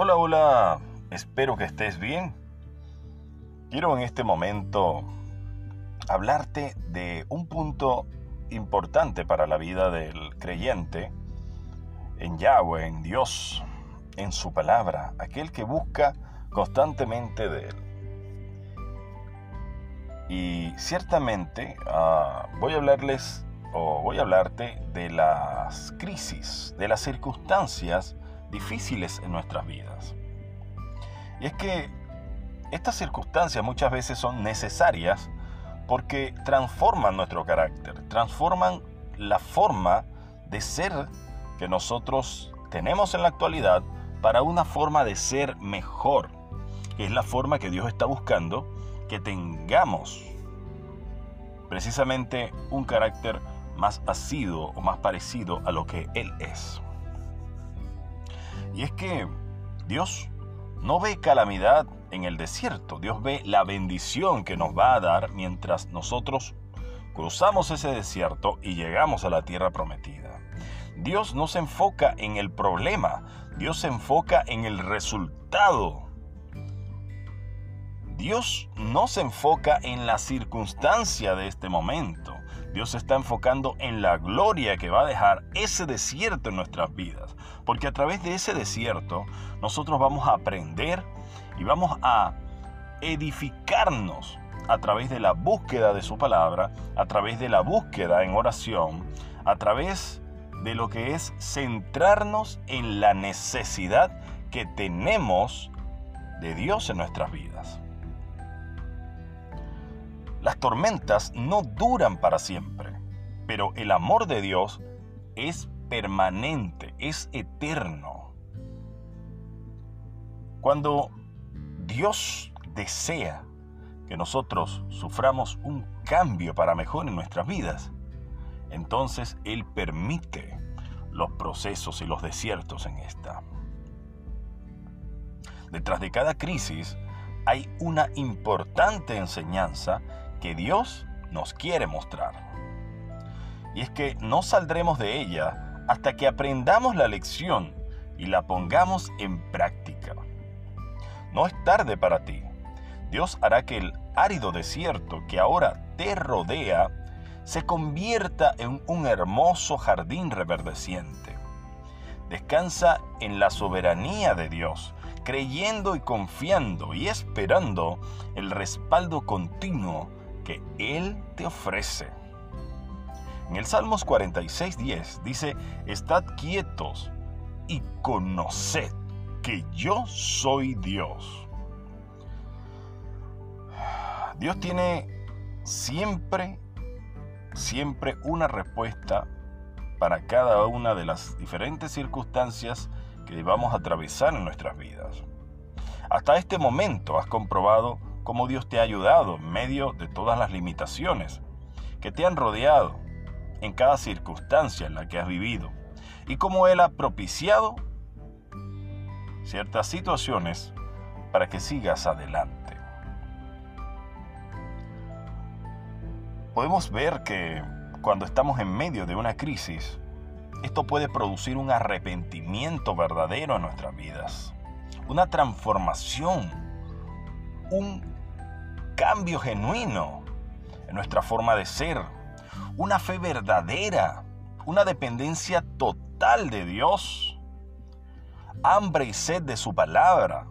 Hola, hola, espero que estés bien. Quiero en este momento hablarte de un punto importante para la vida del creyente en Yahweh, en Dios, en su palabra, aquel que busca constantemente de Él. Y ciertamente ah, voy a hablarles o voy a hablarte de las crisis, de las circunstancias difíciles en nuestras vidas. Y es que estas circunstancias muchas veces son necesarias porque transforman nuestro carácter, transforman la forma de ser que nosotros tenemos en la actualidad para una forma de ser mejor, que es la forma que Dios está buscando que tengamos precisamente un carácter más asiduo o más parecido a lo que Él es. Y es que Dios no ve calamidad en el desierto, Dios ve la bendición que nos va a dar mientras nosotros cruzamos ese desierto y llegamos a la tierra prometida. Dios no se enfoca en el problema, Dios se enfoca en el resultado. Dios no se enfoca en la circunstancia de este momento. Dios se está enfocando en la gloria que va a dejar ese desierto en nuestras vidas. Porque a través de ese desierto nosotros vamos a aprender y vamos a edificarnos a través de la búsqueda de su palabra, a través de la búsqueda en oración, a través de lo que es centrarnos en la necesidad que tenemos de Dios en nuestras vidas. Las tormentas no duran para siempre, pero el amor de Dios es permanente, es eterno. Cuando Dios desea que nosotros suframos un cambio para mejor en nuestras vidas, entonces Él permite los procesos y los desiertos en esta. Detrás de cada crisis hay una importante enseñanza que Dios nos quiere mostrar. Y es que no saldremos de ella hasta que aprendamos la lección y la pongamos en práctica. No es tarde para ti. Dios hará que el árido desierto que ahora te rodea se convierta en un hermoso jardín reverdeciente. Descansa en la soberanía de Dios, creyendo y confiando y esperando el respaldo continuo que Él te ofrece. En el Salmos 46.10 dice, Estad quietos y conoced que yo soy Dios. Dios tiene siempre, siempre una respuesta para cada una de las diferentes circunstancias que vamos a atravesar en nuestras vidas. Hasta este momento has comprobado cómo Dios te ha ayudado en medio de todas las limitaciones que te han rodeado en cada circunstancia en la que has vivido y cómo Él ha propiciado ciertas situaciones para que sigas adelante. Podemos ver que cuando estamos en medio de una crisis, esto puede producir un arrepentimiento verdadero en nuestras vidas, una transformación, un cambio genuino en nuestra forma de ser, una fe verdadera, una dependencia total de Dios, hambre y sed de su palabra,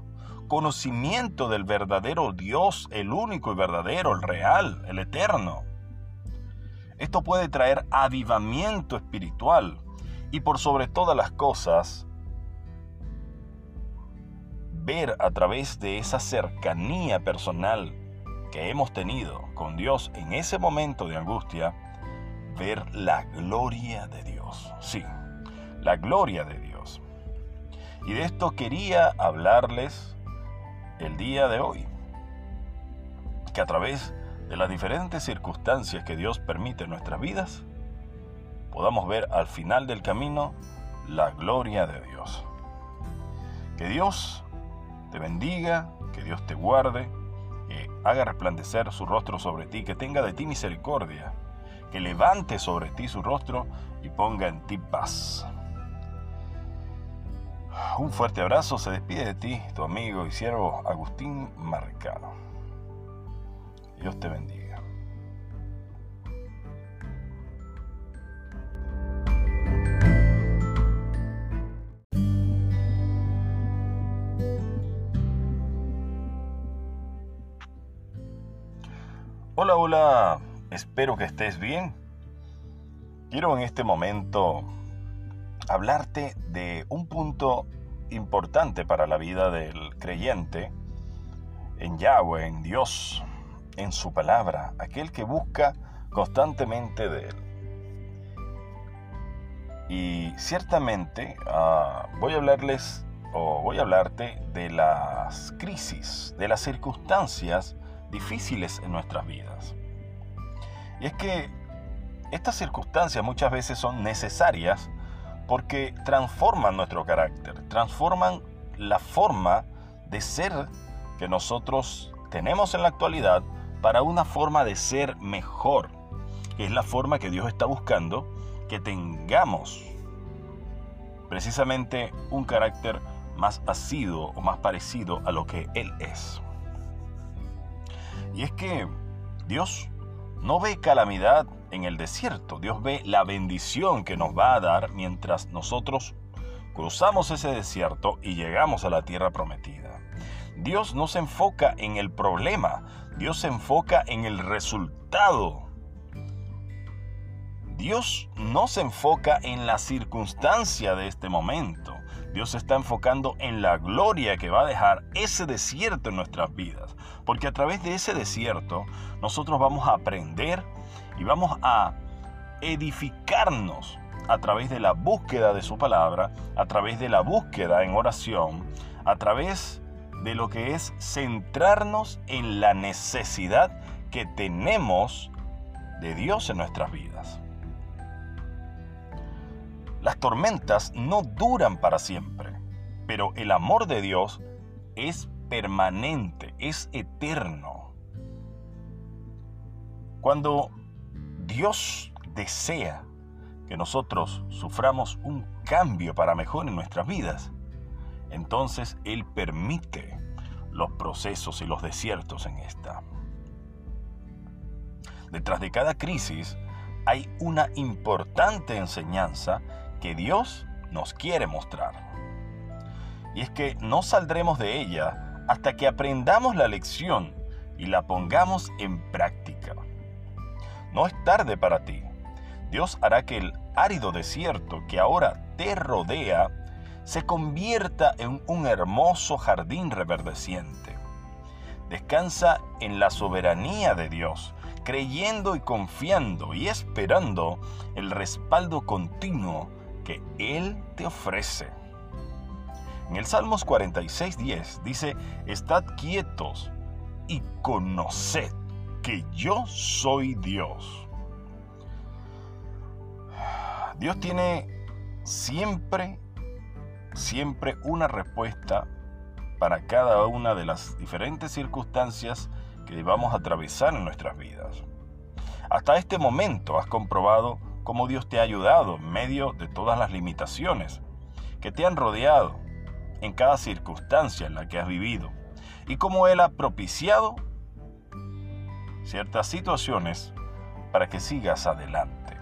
conocimiento del verdadero Dios, el único y verdadero, el real, el eterno. Esto puede traer avivamiento espiritual y por sobre todas las cosas, ver a través de esa cercanía personal hemos tenido con Dios en ese momento de angustia, ver la gloria de Dios. Sí, la gloria de Dios. Y de esto quería hablarles el día de hoy. Que a través de las diferentes circunstancias que Dios permite en nuestras vidas, podamos ver al final del camino la gloria de Dios. Que Dios te bendiga, que Dios te guarde que haga resplandecer su rostro sobre ti, que tenga de ti misericordia, que levante sobre ti su rostro y ponga en ti paz. Un fuerte abrazo, se despide de ti, tu amigo y siervo Agustín Marcano. Dios te bendiga. Hola, hola, espero que estés bien. Quiero en este momento hablarte de un punto importante para la vida del creyente en Yahweh, en Dios, en su palabra, aquel que busca constantemente de él. Y ciertamente ah, voy a hablarles o voy a hablarte de las crisis, de las circunstancias difíciles en nuestras vidas. Y es que estas circunstancias muchas veces son necesarias porque transforman nuestro carácter, transforman la forma de ser que nosotros tenemos en la actualidad para una forma de ser mejor, es la forma que Dios está buscando que tengamos precisamente un carácter más asiduo o más parecido a lo que Él es. Y es que Dios no ve calamidad en el desierto, Dios ve la bendición que nos va a dar mientras nosotros cruzamos ese desierto y llegamos a la tierra prometida. Dios no se enfoca en el problema, Dios se enfoca en el resultado. Dios no se enfoca en la circunstancia de este momento. Dios se está enfocando en la gloria que va a dejar ese desierto en nuestras vidas. Porque a través de ese desierto nosotros vamos a aprender y vamos a edificarnos a través de la búsqueda de su palabra, a través de la búsqueda en oración, a través de lo que es centrarnos en la necesidad que tenemos de Dios en nuestras vidas. Las tormentas no duran para siempre, pero el amor de Dios es permanente, es eterno. Cuando Dios desea que nosotros suframos un cambio para mejor en nuestras vidas, entonces Él permite los procesos y los desiertos en esta. Detrás de cada crisis hay una importante enseñanza que Dios nos quiere mostrar. Y es que no saldremos de ella hasta que aprendamos la lección y la pongamos en práctica. No es tarde para ti. Dios hará que el árido desierto que ahora te rodea se convierta en un hermoso jardín reverdeciente. Descansa en la soberanía de Dios, creyendo y confiando y esperando el respaldo continuo que Él te ofrece. En el Salmos 46.10 dice, Estad quietos y conoced que yo soy Dios. Dios tiene siempre, siempre una respuesta para cada una de las diferentes circunstancias que a atravesar en nuestras vidas. Hasta este momento has comprobado cómo Dios te ha ayudado en medio de todas las limitaciones que te han rodeado en cada circunstancia en la que has vivido y cómo Él ha propiciado ciertas situaciones para que sigas adelante.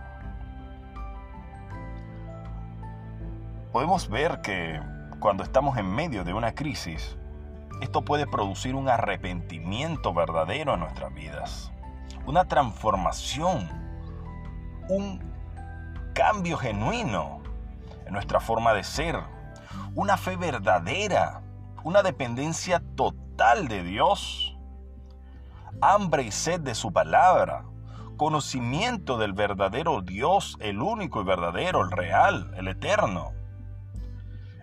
Podemos ver que cuando estamos en medio de una crisis, esto puede producir un arrepentimiento verdadero en nuestras vidas, una transformación, un cambio genuino en nuestra forma de ser, una fe verdadera, una dependencia total de Dios hambre y sed de su palabra, conocimiento del verdadero Dios, el único y verdadero, el real, el eterno.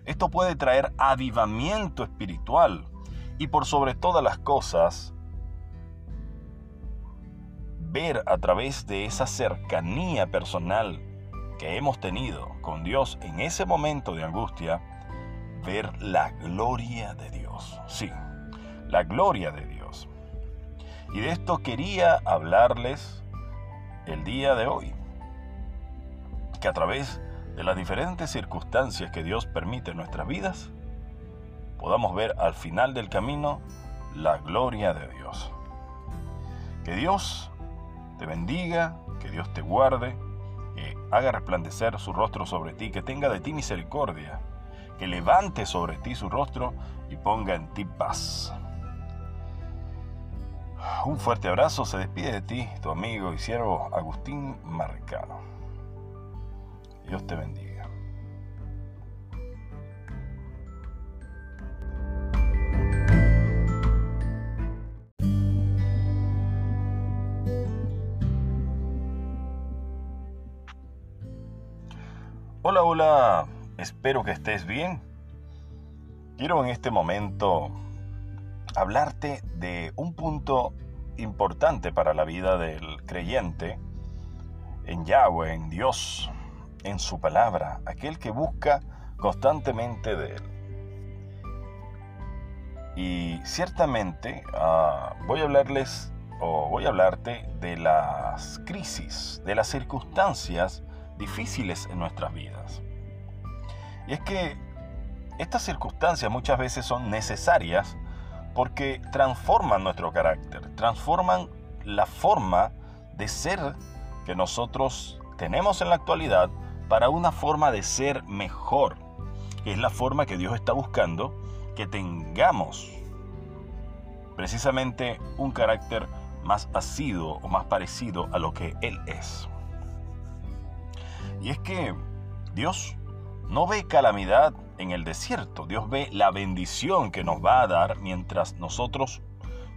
Esto puede traer avivamiento espiritual y por sobre todas las cosas, ver a través de esa cercanía personal hemos tenido con Dios en ese momento de angustia, ver la gloria de Dios. Sí, la gloria de Dios. Y de esto quería hablarles el día de hoy. Que a través de las diferentes circunstancias que Dios permite en nuestras vidas, podamos ver al final del camino la gloria de Dios. Que Dios te bendiga, que Dios te guarde, que haga resplandecer su rostro sobre ti, que tenga de ti misericordia, que levante sobre ti su rostro y ponga en ti paz. Un fuerte abrazo, se despide de ti tu amigo y siervo Agustín Marcano. Dios te bendiga. Hola, hola, espero que estés bien. Quiero en este momento hablarte de un punto importante para la vida del creyente en Yahweh, en Dios, en su palabra, aquel que busca constantemente de Él. Y ciertamente ah, voy a hablarles o voy a hablarte de las crisis, de las circunstancias difíciles en nuestras vidas. Y es que estas circunstancias muchas veces son necesarias porque transforman nuestro carácter, transforman la forma de ser que nosotros tenemos en la actualidad para una forma de ser mejor, que es la forma que Dios está buscando que tengamos precisamente un carácter más asiduo o más parecido a lo que Él es. Y es que Dios no ve calamidad en el desierto, Dios ve la bendición que nos va a dar mientras nosotros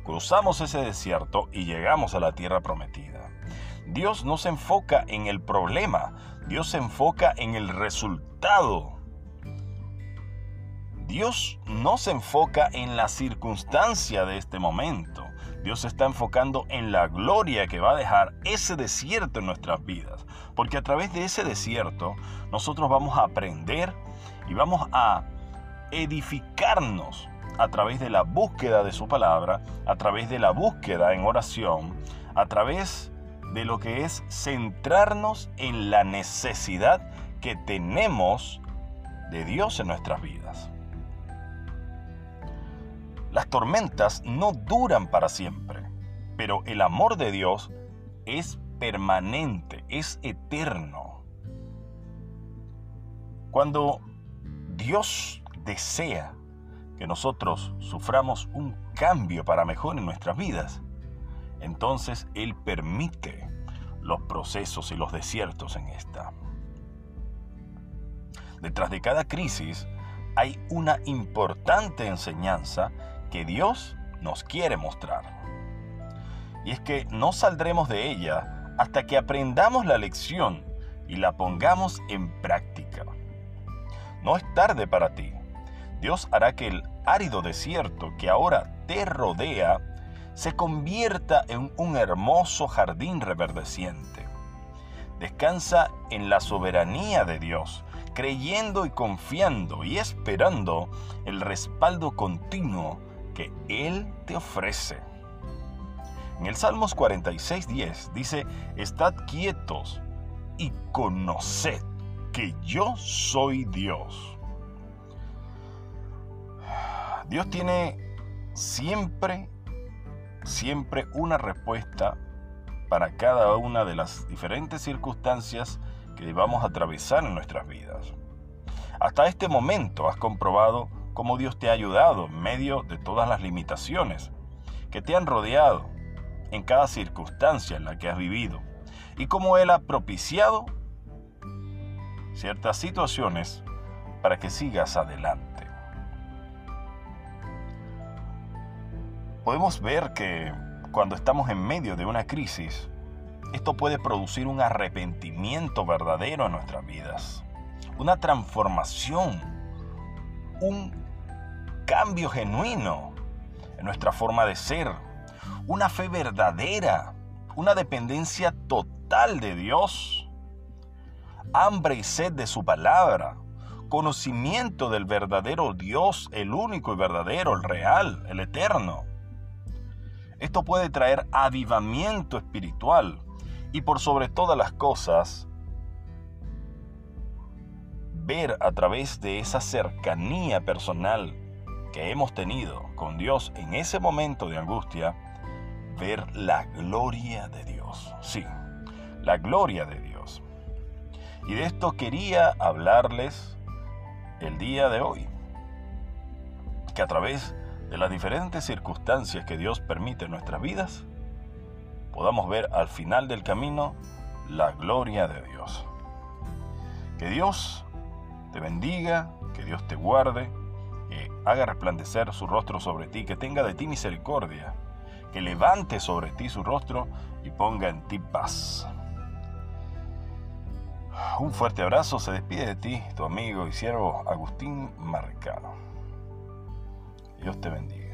cruzamos ese desierto y llegamos a la tierra prometida. Dios no se enfoca en el problema, Dios se enfoca en el resultado. Dios no se enfoca en la circunstancia de este momento. Dios se está enfocando en la gloria que va a dejar ese desierto en nuestras vidas. Porque a través de ese desierto nosotros vamos a aprender y vamos a edificarnos a través de la búsqueda de su palabra, a través de la búsqueda en oración, a través de lo que es centrarnos en la necesidad que tenemos de Dios en nuestras vidas. Las tormentas no duran para siempre, pero el amor de Dios es permanente, es eterno. Cuando Dios desea que nosotros suframos un cambio para mejor en nuestras vidas, entonces Él permite los procesos y los desiertos en esta. Detrás de cada crisis hay una importante enseñanza Dios nos quiere mostrar. Y es que no saldremos de ella hasta que aprendamos la lección y la pongamos en práctica. No es tarde para ti. Dios hará que el árido desierto que ahora te rodea se convierta en un hermoso jardín reverdeciente. Descansa en la soberanía de Dios, creyendo y confiando y esperando el respaldo continuo que Él te ofrece. En el Salmos 46.10 dice, Estad quietos y conoced que yo soy Dios. Dios tiene siempre, siempre una respuesta para cada una de las diferentes circunstancias que a atravesar en nuestras vidas. Hasta este momento has comprobado cómo Dios te ha ayudado en medio de todas las limitaciones que te han rodeado en cada circunstancia en la que has vivido y cómo Él ha propiciado ciertas situaciones para que sigas adelante. Podemos ver que cuando estamos en medio de una crisis, esto puede producir un arrepentimiento verdadero en nuestras vidas, una transformación, un cambio genuino en nuestra forma de ser, una fe verdadera, una dependencia total de Dios, hambre y sed de su palabra, conocimiento del verdadero Dios, el único y verdadero, el real, el eterno. Esto puede traer avivamiento espiritual y por sobre todas las cosas, ver a través de esa cercanía personal que hemos tenido con Dios en ese momento de angustia, ver la gloria de Dios. Sí, la gloria de Dios. Y de esto quería hablarles el día de hoy. Que a través de las diferentes circunstancias que Dios permite en nuestras vidas, podamos ver al final del camino la gloria de Dios. Que Dios te bendiga, que Dios te guarde, que haga resplandecer su rostro sobre ti, que tenga de ti misericordia, que levante sobre ti su rostro y ponga en ti paz. Un fuerte abrazo, se despide de ti tu amigo y siervo Agustín Marcano. Dios te bendiga.